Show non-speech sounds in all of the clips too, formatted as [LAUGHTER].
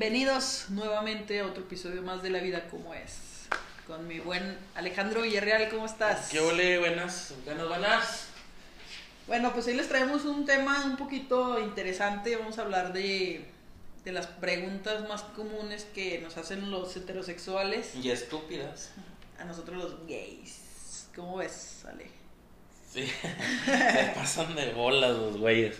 Bienvenidos nuevamente a otro episodio más de La Vida Como Es. Con mi buen Alejandro Villarreal, ¿cómo estás? ¿Qué ole? Buenas, buenas, buenas. Bueno, pues hoy les traemos un tema un poquito interesante. Vamos a hablar de, de las preguntas más comunes que nos hacen los heterosexuales. Y estúpidas. A nosotros los gays. ¿Cómo ves, Ale? Sí, [LAUGHS] se pasan de bolas los güeyes.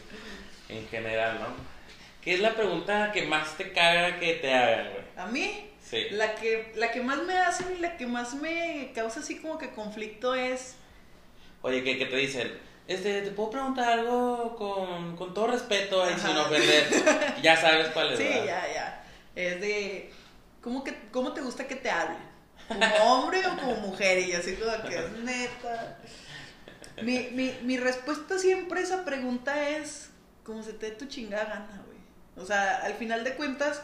En general, ¿no? ¿Qué es la pregunta que más te caga que te hagan, güey? ¿A mí? Sí. La que, la que más me hacen y la que más me causa así como que conflicto es... Oye, que, que te dicen, este, te puedo preguntar algo con, con todo respeto y sin ofender. [LAUGHS] ya sabes cuál es, Sí, ¿verdad? ya, ya. Es de... ¿cómo, que, ¿Cómo te gusta que te hablen? ¿Como hombre o como mujer? Y así como que es neta. Mi, mi, mi respuesta siempre a esa pregunta es como se te dé tu chingada gana, güey. O sea, al final de cuentas,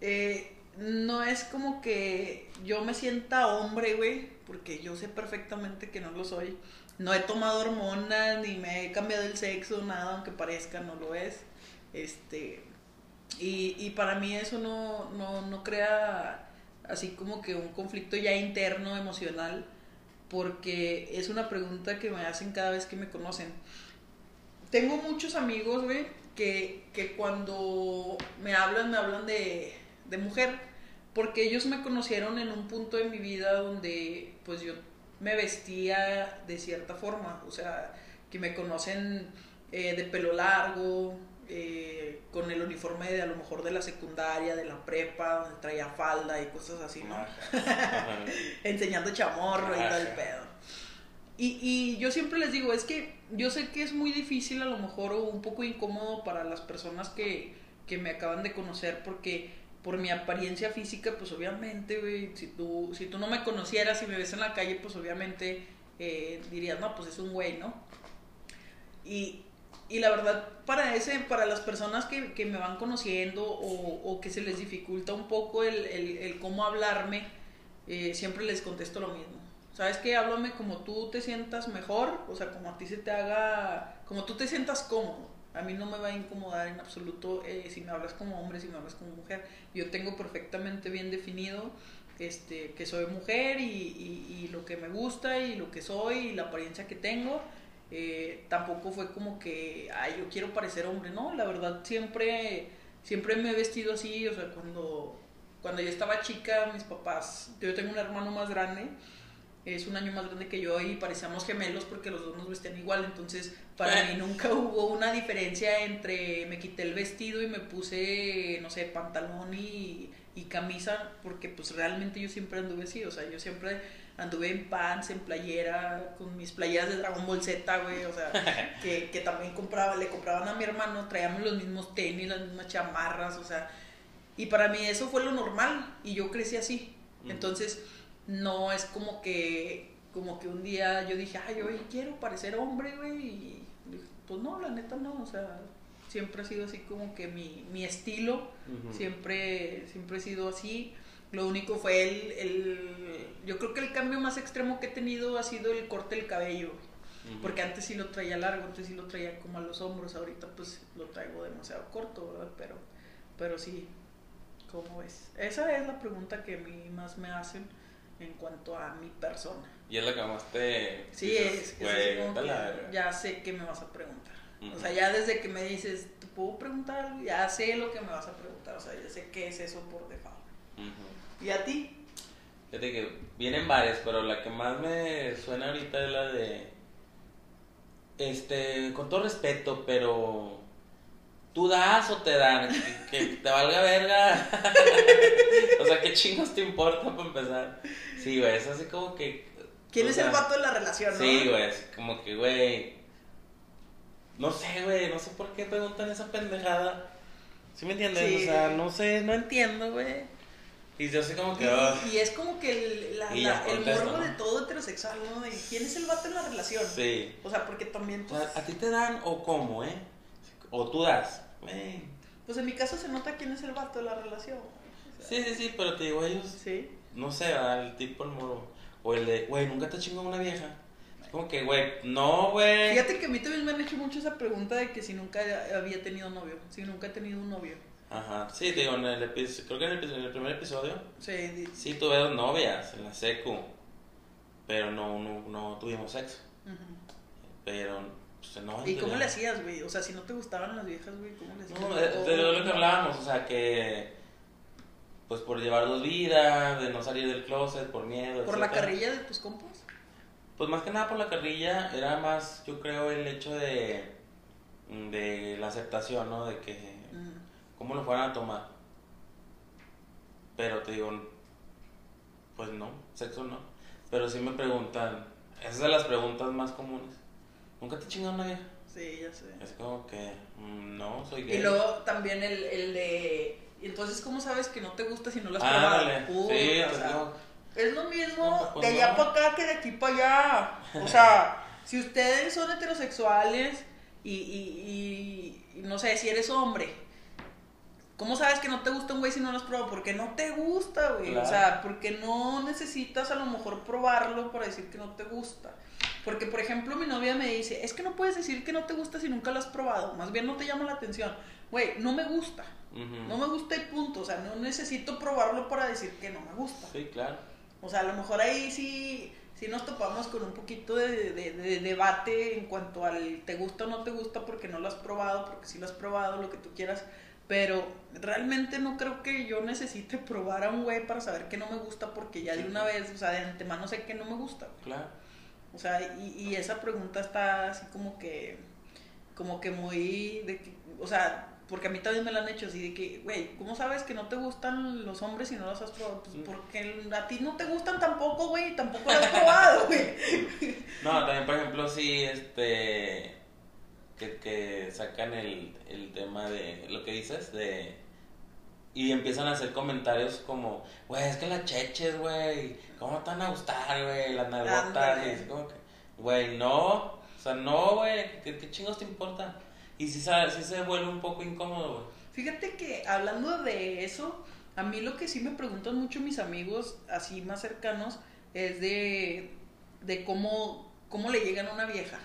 eh, no es como que yo me sienta hombre, güey, porque yo sé perfectamente que no lo soy. No he tomado hormonas, ni me he cambiado el sexo, nada, aunque parezca, no lo es. Este, y, y para mí eso no, no, no crea así como que un conflicto ya interno, emocional, porque es una pregunta que me hacen cada vez que me conocen. Tengo muchos amigos, güey, que, que cuando me hablan, me hablan de, de mujer, porque ellos me conocieron en un punto de mi vida donde pues yo me vestía de cierta forma, o sea, que me conocen eh, de pelo largo, eh, con el uniforme de a lo mejor de la secundaria, de la prepa, donde traía falda y cosas así, ¿no? [LAUGHS] Enseñando chamorro y todo el pedo. Y, y yo siempre les digo, es que yo sé que es muy difícil a lo mejor o un poco incómodo para las personas que, que me acaban de conocer porque por mi apariencia física, pues obviamente, si tú, si tú no me conocieras y me ves en la calle, pues obviamente eh, dirías, no, pues es un güey, ¿no? Y, y la verdad, para ese, para las personas que, que me van conociendo o, o que se les dificulta un poco el, el, el cómo hablarme, eh, siempre les contesto lo mismo. ¿Sabes qué? Háblame como tú te sientas mejor, o sea, como a ti se te haga, como tú te sientas cómodo. A mí no me va a incomodar en absoluto eh, si me hablas como hombre, si me hablas como mujer. Yo tengo perfectamente bien definido este, que soy mujer y, y- y lo que me gusta y lo que soy y la apariencia que tengo. Eh, tampoco fue como que, ay, yo quiero parecer hombre, no, la verdad siempre, siempre me he vestido así, o sea, cuando, cuando yo estaba chica, mis papás, yo tengo un hermano más grande, es un año más grande que yo y parecíamos gemelos porque los dos nos vestían igual, entonces para mí nunca hubo una diferencia entre me quité el vestido y me puse, no sé, pantalón y, y camisa, porque pues realmente yo siempre anduve así, o sea, yo siempre anduve en pants, en playera, con mis playeras de Dragon Ball Z, güey, o sea, [LAUGHS] que, que también compraba, le compraban a mi hermano, traíamos los mismos tenis, las mismas chamarras, o sea, y para mí eso fue lo normal y yo crecí así. Entonces, no es como que como que un día yo dije, "Ay, hoy quiero parecer hombre, güey." Y dije, pues no, la neta no, o sea, siempre ha sido así como que mi, mi estilo, siempre siempre he sido así. Lo único fue el, el yo creo que el cambio más extremo que he tenido ha sido el corte del cabello. Porque antes sí lo traía largo, antes sí lo traía como a los hombros, ahorita pues lo traigo demasiado corto, ¿verdad? Pero, pero sí, ¿cómo ves? Esa es la pregunta que a mí más me hacen en cuanto a mi persona. Y es la que más te. Sí, dices, es, como que ya sé que me vas a preguntar. O sea, ya desde que me dices, ¿te puedo preguntar algo? Ya sé lo que me vas a preguntar, o sea, ya sé qué es eso por default. ¿Y a ti? Fíjate que vienen varias, pero la que más me suena ahorita es la de. Este, con todo respeto, pero. ¿Tú das o te dan? Que, que te valga verga. [LAUGHS] o sea, ¿qué chingos te importa para empezar? Sí, güey, es así como que. ¿Quién es sea, el vato de la relación, no? Sí, güey, así como que, güey. No sé, güey, no sé por qué preguntan esa pendejada. ¿Sí me entiendes? Sí. O sea, no sé, no entiendo, güey. Y yo así como que. ah. Y, y es como que el, la- la- morbo ¿no? de todo heterosexual, ¿no? ¿Y quién es el vato en la relación? Sí. O sea, porque también, O pues, sea, ¿a ti te dan o cómo, eh? O tú das. Pues en mi caso se nota quién es el vato de la relación. O sea, Sí, sí, sí, pero te digo, ellos. Sí. No sé, el tipo, el moro. O el de, güey, nunca te chingó una vieja. Es como que, güey, no, güey. Fíjate que a mí también me han hecho mucho esa pregunta de que si nunca había tenido novio, si nunca he tenido un novio. Ajá, sí, te digo, en el episodio, creo que en el, episodio- en el primer episodio, Sí, sí tuve dos novias en la secu, pero no, no, no tuvimos sexo. ujú. Pero, pues no. ¿Y cómo le hacías, güey? O sea, si no te gustaban las viejas, güey, ¿cómo le hacías? No, de, de lo que hablábamos, o sea, que pues por llevar dos vidas, de no salir del closet, por miedo. ¿Por la carrilla de tus compas? Pues más que nada por la carrilla, era más, yo creo, el hecho de, de la aceptación, ¿no? De que, Mm. cómo lo fueran a tomar. Pero te digo, pues no, sexo no. Pero sí me preguntan, esa es de las preguntas más comunes. ¿Nunca te chingaron una vieja? Sí, ya sé. Es como que, mm, no, soy gay. Y luego también el, el de... ¿y Entonces, ¿cómo sabes que no te gusta si no lo has Ándale, probado? sí, o sea, Es lo mismo No, pues de allá no. para acá que de aquí para allá. O sea, [LAUGHS] si ustedes son heterosexuales y, y, y- y no sé, si eres hombre, ¿cómo sabes que no te gusta un güey si no lo has probado? Porque no te gusta, güey. Claro. O sea, porque no necesitas a lo mejor probarlo para decir que no te gusta. Porque, por ejemplo, mi novia me dice, es que no puedes decir que no te gusta si nunca lo has probado. Más bien no te llama la atención. Güey, no me gusta. No me gusta y punto. O sea, no necesito probarlo para decir que no me gusta. Sí, claro. O sea, a lo mejor ahí sí, sí nos topamos con un poquito de, de- de debate en cuanto al te gusta o no te gusta porque no lo has probado, porque sí lo has probado, lo que tú quieras. Pero realmente no creo que yo necesite probar a un güey para saber que no me gusta porque ya de una vez, o sea, de antemano sé que no me gusta. Claro. O sea, y, y esa pregunta está así como que, como que muy, de que, o sea, porque a mí también me la han hecho así de que, güey, ¿cómo sabes que no te gustan los hombres si no los has probado? Pues Mm. porque a ti no te gustan tampoco, güey, tampoco lo has probado, güey. [LAUGHS] No, también, por ejemplo, sí, este. Que, que sacan el, el tema de lo que dices, de. Y empiezan a hacer comentarios como, güey, es que las cheches, güey, ¿cómo te van a gustar, güey? Las nalgotas, y así como que, güey, no, o sea, no, güey, ¿qué, qué chingos te importa? Y sí, sí se vuelve un poco incómodo, güey. Fíjate que hablando de eso, a mí lo que sí me preguntan mucho mis amigos así más cercanos es de, de cómo, cómo le llegan a una vieja.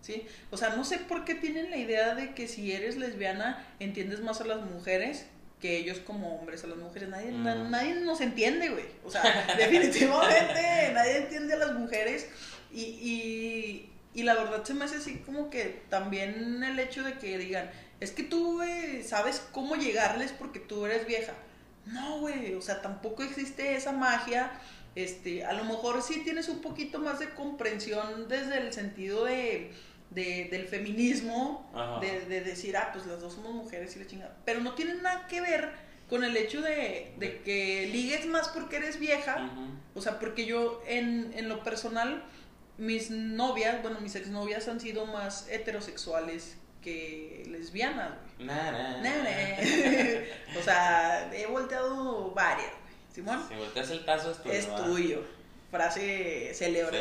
¿Sí? O sea, no sé por qué tienen la idea de que si eres lesbiana entiendes más a las mujeres que ellos como hombres a las mujeres. Nadie, Mm. na- nadie nos entiende, güey. O sea, [LAUGHS] definitivamente nadie entiende a las mujeres. Y, y, y la verdad se me hace así como que también el hecho de que digan, es que tú, güey, sabes cómo llegarles porque tú eres vieja. No, güey, o sea, tampoco existe esa magia. Este, a lo mejor sí tienes un poquito más de comprensión desde el sentido de, de- del feminismo, de, de decir, ah, pues las dos somos mujeres y la chingada. Pero no tiene nada que ver con el hecho de, de que ligues más porque eres vieja. O sea, porque yo en, en lo personal, mis novias, bueno, mis exnovias han sido más heterosexuales que lesbianas, güey. Na, na. Nah, nah. [LAUGHS] [LAUGHS] o sea, he volteado varias, güey. Simón, Si volteas el tazo es tuyo. es tuyo. Frase célebre.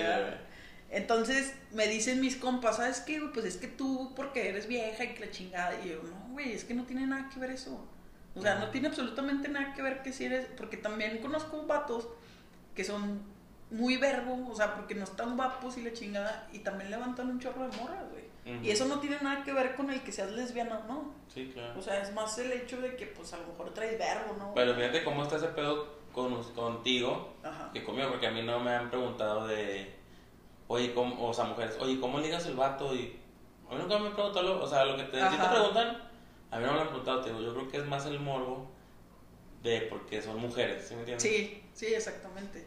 Entonces me dicen mis compas, ¿sabes qué? Pues es que tú, porque eres vieja y que la chingada. Y yo, no, güey, es que no tiene nada que ver eso. O sea, no tiene absolutamente nada que ver que si eres. Porque también conozco vatos que son muy verbo, o sea, porque no están guapos y la chingada. Y también levantan un chorro de morras, güey. Y eso no tiene nada que ver con el que seas lesbiana o no. Sí, claro. O sea, es más el hecho de que, pues, a lo mejor traes verbo, ¿no? Pero fíjate cómo está ese pedo con, contigo Ajá. que conmigo, porque a mí no me han preguntado de, oye, ¿cómo, o sea, mujeres, oye, ¿cómo ligas el vato? Y a mí nunca me han preguntado, lo- o sea, lo que te, sí te preguntan, a mí no me lo han preguntado, te digo, yo creo que es más el morbo de porque son mujeres, ¿sí me entiendes? Sí, sí, exactamente.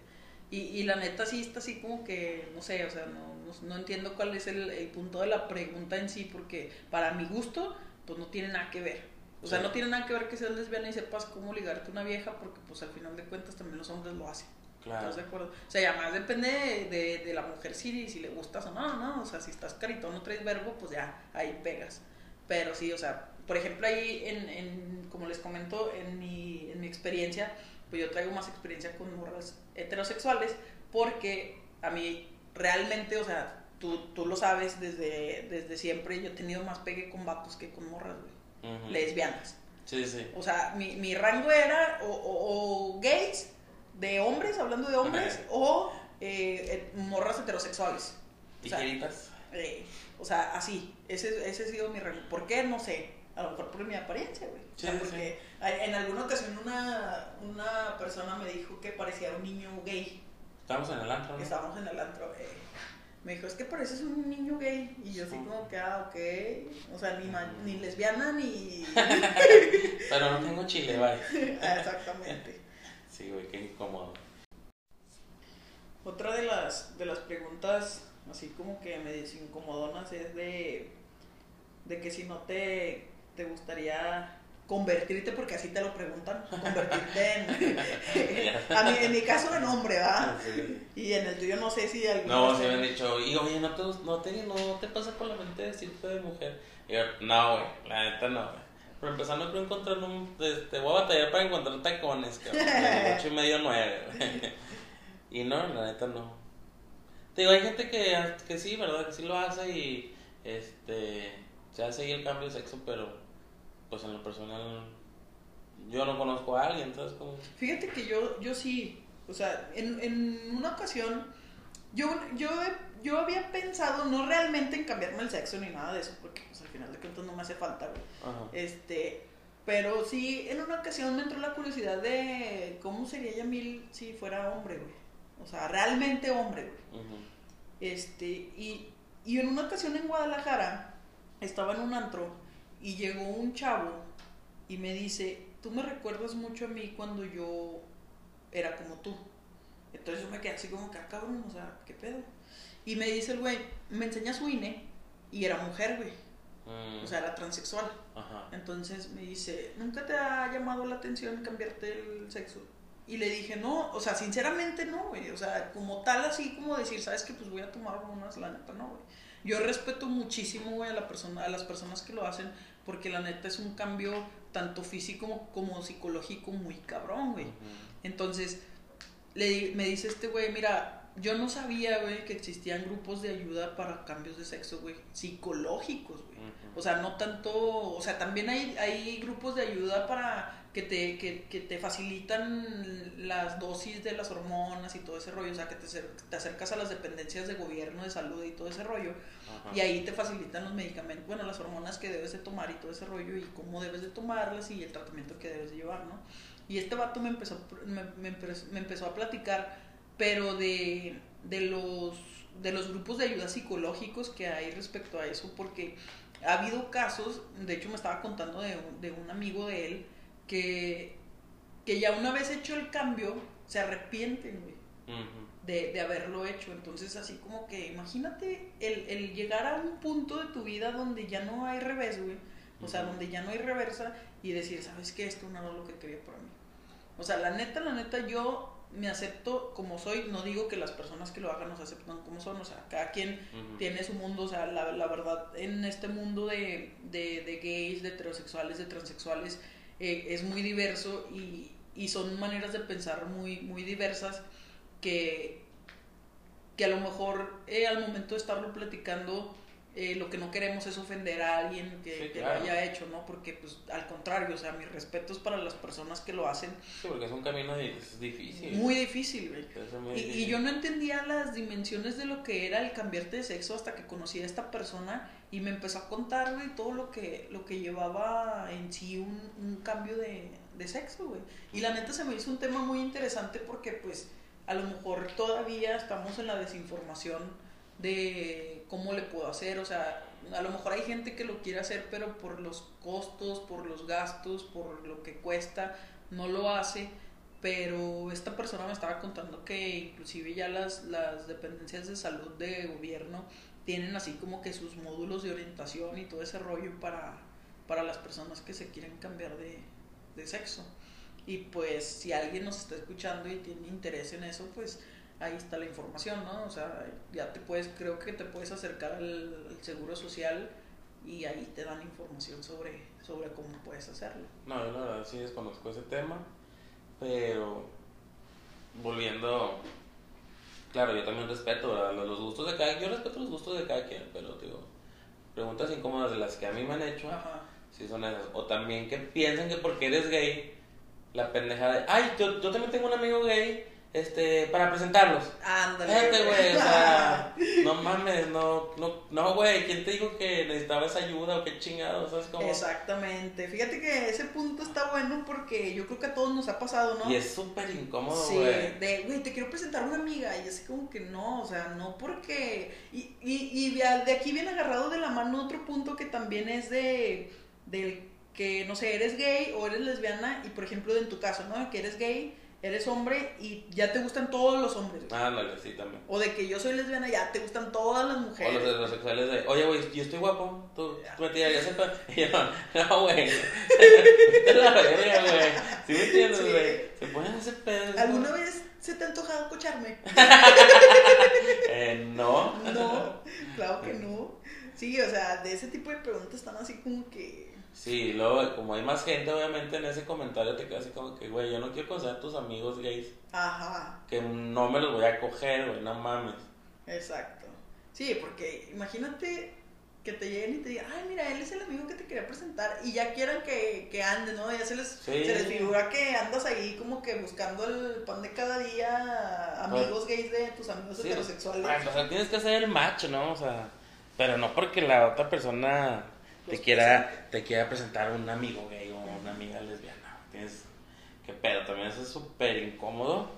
Y, y la neta sí está así como que, no sé, o sea, no, no, no entiendo cuál es el, el punto de la pregunta en sí, porque para mi gusto, pues no tiene nada que ver. O sea, Sí. no tiene nada que ver que seas lesbiana y sepas cómo ligarte a una vieja, porque pues al final de cuentas también los hombres lo hacen. Claro. ¿Estás de acuerdo? O sea, y además depende de, de, de la mujer si, si le gustas o no, ¿no? O sea, si estás caritón no traes verbo, pues ya, ahí pegas. Pero sí, o sea, por ejemplo, ahí, en, en, como les comento, en mi, en mi experiencia, pues yo traigo más experiencia con morras heterosexuales, porque a mí realmente, o sea, tú, tú lo sabes desde, desde siempre, yo he tenido más pegue con vatos que con morras, güey, Ujú. lesbianas. Sí, sí. O sea, mi, mi rango era o, o- o gays de hombres, hablando de hombres, Ajá. o eh, eh, morras heterosexuales. O sea, eh, o sea, así. Ese, ese ha sido mi rango. ¿Por qué? No sé. a lo mejor por mi apariencia, güey. O sea, Sí, sí, porque en alguna ocasión una, una persona me dijo que parecía un niño gay. Estamos en el antro, ¿no? Estábamos en el antro. eh, me dijo, es que pareces un niño gay. Y yo así Sí. como que, ah, ok. O sea, ni, ma- ni lesbiana ni... [LAUGHS] Pero no tengo chile, vaya. [LAUGHS] Ah, Exactamente. Sí, güey, qué incómodo. Otra de las, de las preguntas, así como que me incomodonas, es de, de que si no te, te gustaría convertirte, porque así te lo preguntan, convertirte en, [LAUGHS] a mí, en mi caso en hombre, ¿verdad? Sí. Y en el tuyo no sé si No, sí me han dicho, y oye, ¿no te, no, te, ¿no te pasa por la mente decirte de mujer? Y yo, no, güey, la neta no, güey. Pero empezando creo encontrar un... Te voy a batallar para encontrar tacones, cabrón. De [LAUGHS] ocho y medio, nueve, güey. [LAUGHS] Y no, la neta no. Te digo, hay gente que, que sí, ¿verdad? Que sí lo hace y este se hace ahí el cambio de sexo, pero pues en lo personal yo no conozco a alguien, entonces como... Fíjate que yo, yo sí, o sea, en, en una ocasión, yo, yo, yo había pensado no realmente en cambiarme el sexo ni nada de eso, porque pues al final de cuentas no me hace falta, güey. Ajá. Este, pero sí, en una ocasión me entró la curiosidad de cómo sería Yamil si fuera hombre, güey. O sea, realmente hombre, güey. Este, y, y en una ocasión en Guadalajara estaba en un antro y llegó un chavo y me dice, tú me recuerdas mucho a mí cuando yo era como tú. Entonces yo me quedé así como que, ah, cabrón, o sea, ¿qué pedo? Y me dice el güey, me enseña su INE y era mujer, güey. Mm. O sea, era transexual. Ajá. Entonces me dice, ¿nunca te ha llamado la atención cambiarte el sexo? Y le dije, no, o sea, sinceramente no, güey. O sea, como tal, así como decir, ¿sabes que Pues voy a tomar hormonas, la neta, no, güey. Yo respeto muchísimo, güey, a, la persona, a las personas que lo hacen, porque la neta es un cambio tanto físico como, como psicológico muy cabrón, güey. Entonces, le, me dice este güey, mira, yo no sabía, güey, que existían grupos de ayuda para cambios de sexo, güey, psicológicos, güey. O sea, no tanto, o sea, también hay, hay grupos de ayuda para que te, que, que te facilitan las dosis de las hormonas y todo ese rollo, o sea, que te, te acercas a las dependencias de gobierno, de salud y todo ese rollo, y ahí te facilitan los medicamentos, bueno, las hormonas que debes de tomar y todo ese rollo, y cómo debes de tomarlas y el tratamiento que debes de llevar, ¿no? Y este vato me empezó, me, me empezó, me empezó a platicar, pero de, de, los, de los grupos de ayuda psicológicos que hay respecto a eso, porque ha habido casos, de hecho me estaba contando de, un- de un amigo de él, que, que ya una vez hecho el cambio, se arrepienten, güey de, de haberlo hecho. Entonces, así como que imagínate el, el llegar a un punto de tu vida donde ya no hay revés, güey. O sea, donde ya no hay reversa y decir, ¿sabes qué? Esto no era lo que quería para mí. O sea, la neta, la neta, yo me acepto como soy. No digo que las personas que lo hagan nos aceptan como son. O sea, cada quien tiene su mundo, o sea, la, la verdad, en este mundo de, de, de gays, de heterosexuales, de transexuales, eh, es muy diverso y, y son maneras de pensar muy, muy diversas que, que a lo mejor eh, al momento de estarlo platicando, eh, lo que no queremos es ofender a alguien que, Sí, que claro. lo haya hecho, ¿no? Porque, pues, al contrario, o sea, mis respetos para las personas que lo hacen, Sí, porque es un camino difícil. muy difícil, güey. Y, yo no entendía las dimensiones de lo que era el cambiarte de sexo hasta que conocí a esta persona y me empezó a contar, güey, todo lo que, lo que llevaba en sí un, un cambio de, de sexo, güey. Y la neta se me hizo un tema muy interesante porque, pues, a lo mejor todavía estamos en la desinformación de cómo le puedo hacer, o sea, a lo mejor hay gente que lo quiere hacer, pero por los costos, por los gastos, por lo que cuesta, no lo hace pero esta persona me estaba contando que inclusive ya las, las dependencias de salud de gobierno tienen así como que sus módulos de orientación y todo ese rollo para, para las personas que se quieren cambiar de, de sexo. Y pues si alguien nos está escuchando y tiene interés en eso, pues ahí está la información, ¿no? O sea, ya te puedes, creo que te puedes acercar al, al seguro social y ahí te dan información sobre, sobre cómo puedes hacerlo. No, yo la verdad sí desconozco ese tema, pero volviendo, claro, yo también respeto ¿verdad? los gustos de cada yo respeto los gustos de cada quien, pero digo, preguntas incómodas de las que a mí me han hecho, Ajá. sí son esas. O también que piensen que porque eres gay, la pendeja de, ay, yo, yo también tengo un amigo gay, este, para presentarlos. Ándale. Güey, o sea, [LAUGHS] no mames, no, no, no, güey, ¿quién te dijo que necesitabas ayuda o qué chingado? ¿Sabes cómo? Exactamente. Fíjate que ese punto está bueno porque yo creo que a todos nos ha pasado, ¿no? Y es súper incómodo, Sí, güey. de, güey, te quiero presentar a una amiga. Y así como que no, o sea, no porque. Y, y, y de, de aquí viene agarrado de la mano otro punto que también es de. del que, no sé, eres gay o eres lesbiana. Y por ejemplo, en tu caso, ¿no? Que eres gay, eres hombre y ya te gustan todos los hombres. güey. Ándale, sí, también. O de que yo soy lesbiana, ya te gustan todas las O mujeres. los heterosexuales de, oye, güey, yo estoy guapo, tú, tú me tirarías el pe-?" [LAUGHS] Y yo, no, güey, [LAUGHS] la verga, güey. ¿Sí me entiendes, Sí. güey? Se ponen ese pedo. ¿Alguna vez se te ha antojado cocharme? [LAUGHS] Eh, no. No, claro que no. Sí, o sea, de ese tipo de preguntas están así como que. Sí, luego, como hay más gente, obviamente, en ese comentario te queda así como que, güey, yo no quiero conocer a tus amigos gays, Ajá, que no me los voy a coger, güey, no mames. exacto. Sí, porque imagínate que te lleguen y te digan, ay, mira, él es el amigo que te quería presentar y ya quieran que, que ande, ¿no? Ya se les, Sí. se les figura que andas ahí como que buscando el pan de cada día, amigos gays de tus amigos Sí, heterosexuales. bueno, o sea, tienes que hacer el match, ¿no? O sea, pero no porque la otra persona te quiera, te quiera presentar un amigo gay o una amiga lesbiana. Tienes que pedo, también eso es súper incómodo,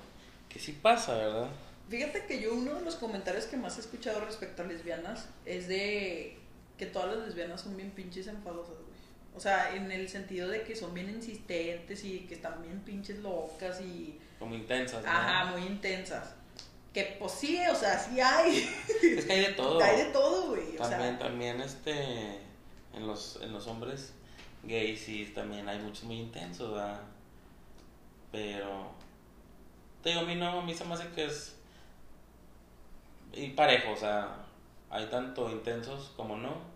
que sí pasa, ¿verdad? Fíjate que yo uno de los comentarios que más he escuchado respecto a lesbianas es de que todas las lesbianas son bien pinches enfadosas, güey. O sea, en el sentido de que son bien insistentes y que están bien pinches locas y... Como intensas, ¿no? Ajá, muy intensas. Que pues sí, o sea, sí hay. Es que hay de [LAUGHS] todo. Hay de todo, güey. O También, sea, también, este, en los, en los hombres gays sí también hay muchos muy intensos, ¿verdad? Pero, te digo, a mí no, a mí se me hace que es y parejo, o sea, hay tanto intensos como no.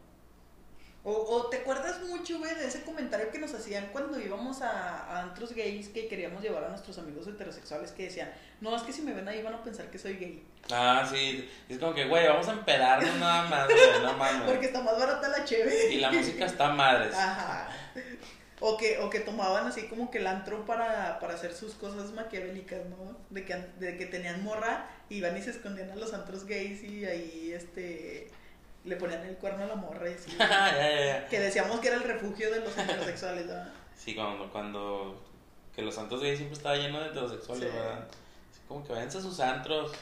O, o te acuerdas mucho, güey, de ese comentario que nos hacían cuando íbamos a, a antros gays que queríamos llevar a nuestros amigos heterosexuales que decían, no, es que si me ven ahí van a pensar que soy gay. Ah, sí, es como que, güey, vamos a empedarnos nada más, güey, no [LAUGHS] mames. Porque está más barata la cheve. Y la música está madres. Ajá. O que, o que tomaban así como que el antro para, para hacer sus cosas maquiavélicas, ¿no? De que, de que tenían morra, iban y se escondían a los antros gays y ahí este le ponían el cuerno a la morra y así. [LAUGHS] que decíamos que era el refugio de los heterosexuales, ¿verdad? Sí, cuando, cuando, que los santos gays siempre estaba lleno de heterosexuales, Sí. ¿verdad? Así como que váyanse a sus antros,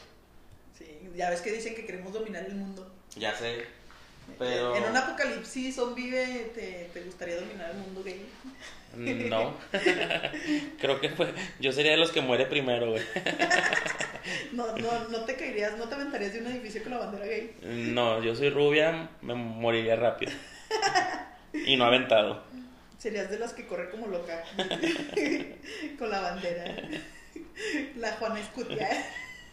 Sí, ya ves que dicen que queremos dominar el mundo. ya sé. Pero- En un apocalipsis zombie te, te gustaría dominar el mundo gay. No. [LAUGHS] Creo que fue. Yo sería de los que muere primero, güey. [LAUGHS] No, no, no te caerías, no te aventarías de un edificio con la bandera gay. No, yo soy rubia, me moriría rápido. Y no aventado. Serías de las que corre como loca. [LAUGHS] con la bandera. La Juana Escutia.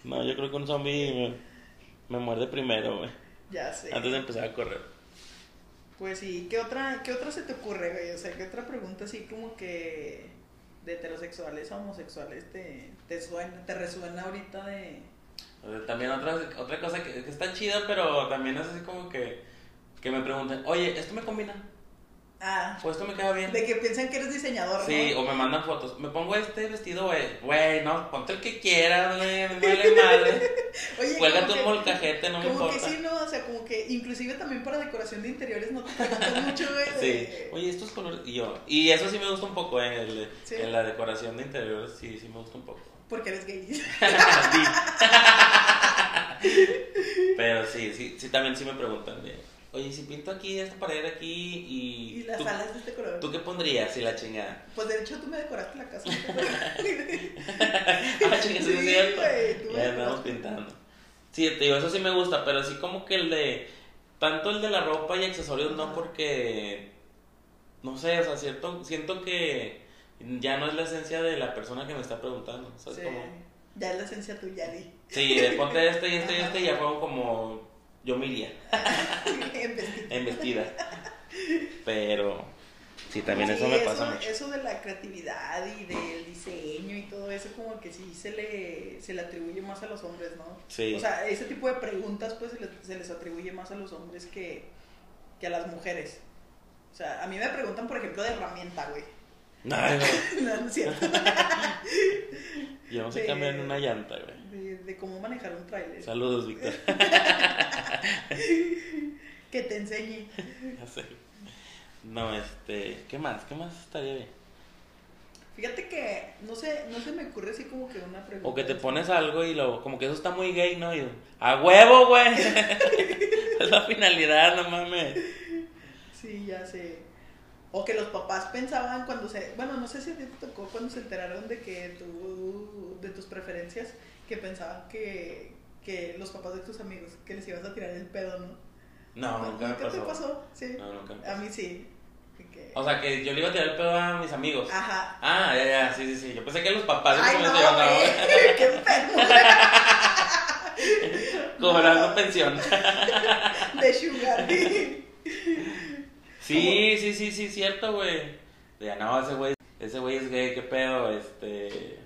No, yo creo que un zombie me, me muerde primero, güey. Ya sé. Antes de empezar a correr. Pues sí, ¿qué otra, ¿qué otra se te ocurre, güey? O sea, ¿qué otra pregunta así como que de heterosexuales a homosexuales te, te suena, te resuena ahorita de... También otra, otra cosa que, que está chida, pero también es así como que, que me preguntan, oye, ¿esto me combina? Ah, ¿O esto me queda bien? de que piensan que eres diseñador, Sí, ¿no? o me mandan fotos. Me pongo este vestido, güey. Güey, no, ponte el que quieras, güey. Me vale [LAUGHS] madre. Oye, Cuélgate un molcajete, no me como que importa. sí, ¿no? O sea, como que inclusive también para decoración de interiores no te preguntan [LAUGHS] mucho, güey. Sí. Oye, estos colores. Y yo. Y eso sí me gusta un poco, eh, el- Sí. En la decoración de interiores, sí, sí me gusta un poco. [LAUGHS] Porque eres gay. Pero sí, sí, sí, también sí me preguntan de. Oye, si pinto aquí esta pared aquí y. Y las ¿tú, alas de este color. ¿Tú qué pondrías si la chingada? Pues de hecho tú me decoraste la casa. [LAUGHS] [LAUGHS] ah, chinga, sí, cierto. Ya andamos pintando. Sí, te digo, eso sí me gusta, pero sí como que el de. Tanto el de la ropa y accesorios no, porque. No sé, o sea, cierto, siento que ya no es la esencia de la persona que me está preguntando. ¿Sabes Sí. cómo? Ya es la esencia tuya, Di. Sí, de ponte este y este y este y ya fue como. Yo me iría En vestida. Pero. Sí, también eso me pasa mucho. Eso de la creatividad y del diseño y todo eso, como que sí se le, se le atribuye más a los hombres, ¿no? Sí. O sea, ese tipo de preguntas, pues se les, se les atribuye más a los hombres que, que a las mujeres. O sea, a mí me preguntan, por ejemplo, de herramienta, güey. No, no, [LAUGHS] no, no es cierto. [LAUGHS] yo no sé De- cambiar una llanta, güey. De, de cómo manejar un tráiler. Saludos, Víctor. [LAUGHS] Que te enseñe. Ya sé. No, este, ¿qué más? ¿Qué más estaría bien? Fíjate que no sé, no se me ocurre así como que una pregunta. O que te pones algo y lo, como que eso está muy gay, ¿no? Y yo, a huevo, güey. es la finalidad, no mames. Sí, ya sé. O que los papás pensaban cuando se. Bueno, no sé si a ti te tocó cuando se enteraron de que tú. de tus preferencias, que pensaban que. que los papás de tus amigos, que les ibas a tirar el pedo, ¿no? No, nunca me pasó. te pasó? Sí. No, nunca me A mí sí. O sea, que yo le iba a tirar el pedo a mis amigos. Ajá. Ah, ya, ya, sí, sí, sí. Yo pensé que los papás Ay, no, iban güey. [LAUGHS] [LAUGHS] Qué a cobrando pensión. [LAUGHS] De sugar. Sí, sí, sí, sí, cierto, güey. De, no, ese güey, ese güey es gay, qué pedo, este...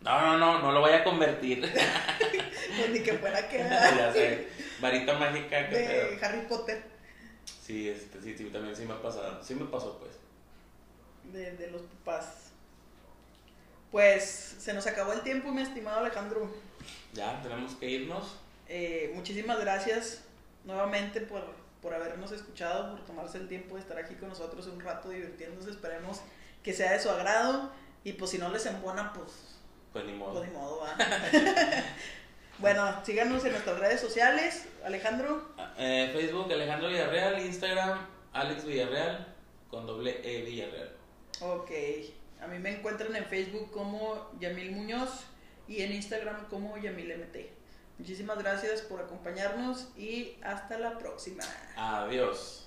No, no, no, no lo voy a convertir. Pues [LAUGHS] ni que fuera que. [LAUGHS] ya sé, varita mágica, qué De pedo. Harry Potter. Sí, este, sí, sí, también sí me ha pasado. Sí me pasó, pues. de, de los papás. Pues se nos acabó el tiempo, mi estimado Alejandro. Ya, tenemos que irnos. Eh, muchísimas gracias nuevamente por, por habernos escuchado, por tomarse el tiempo de estar aquí con nosotros un rato divirtiéndose. Esperemos que sea de su agrado. Y pues si no les embona, pues, Pues ni modo. pues ni modo, va. [LAUGHS] bueno, síganos en nuestras redes sociales. Alejandro, Eh, Facebook, Alejandro Villarreal. Instagram, Alex Villarreal. Con doble E Villarreal. ok. A mí me encuentran en Facebook como Yamil Muñoz y en Instagram como YamilMT. Muchísimas gracias por acompañarnos y hasta la próxima. Adiós.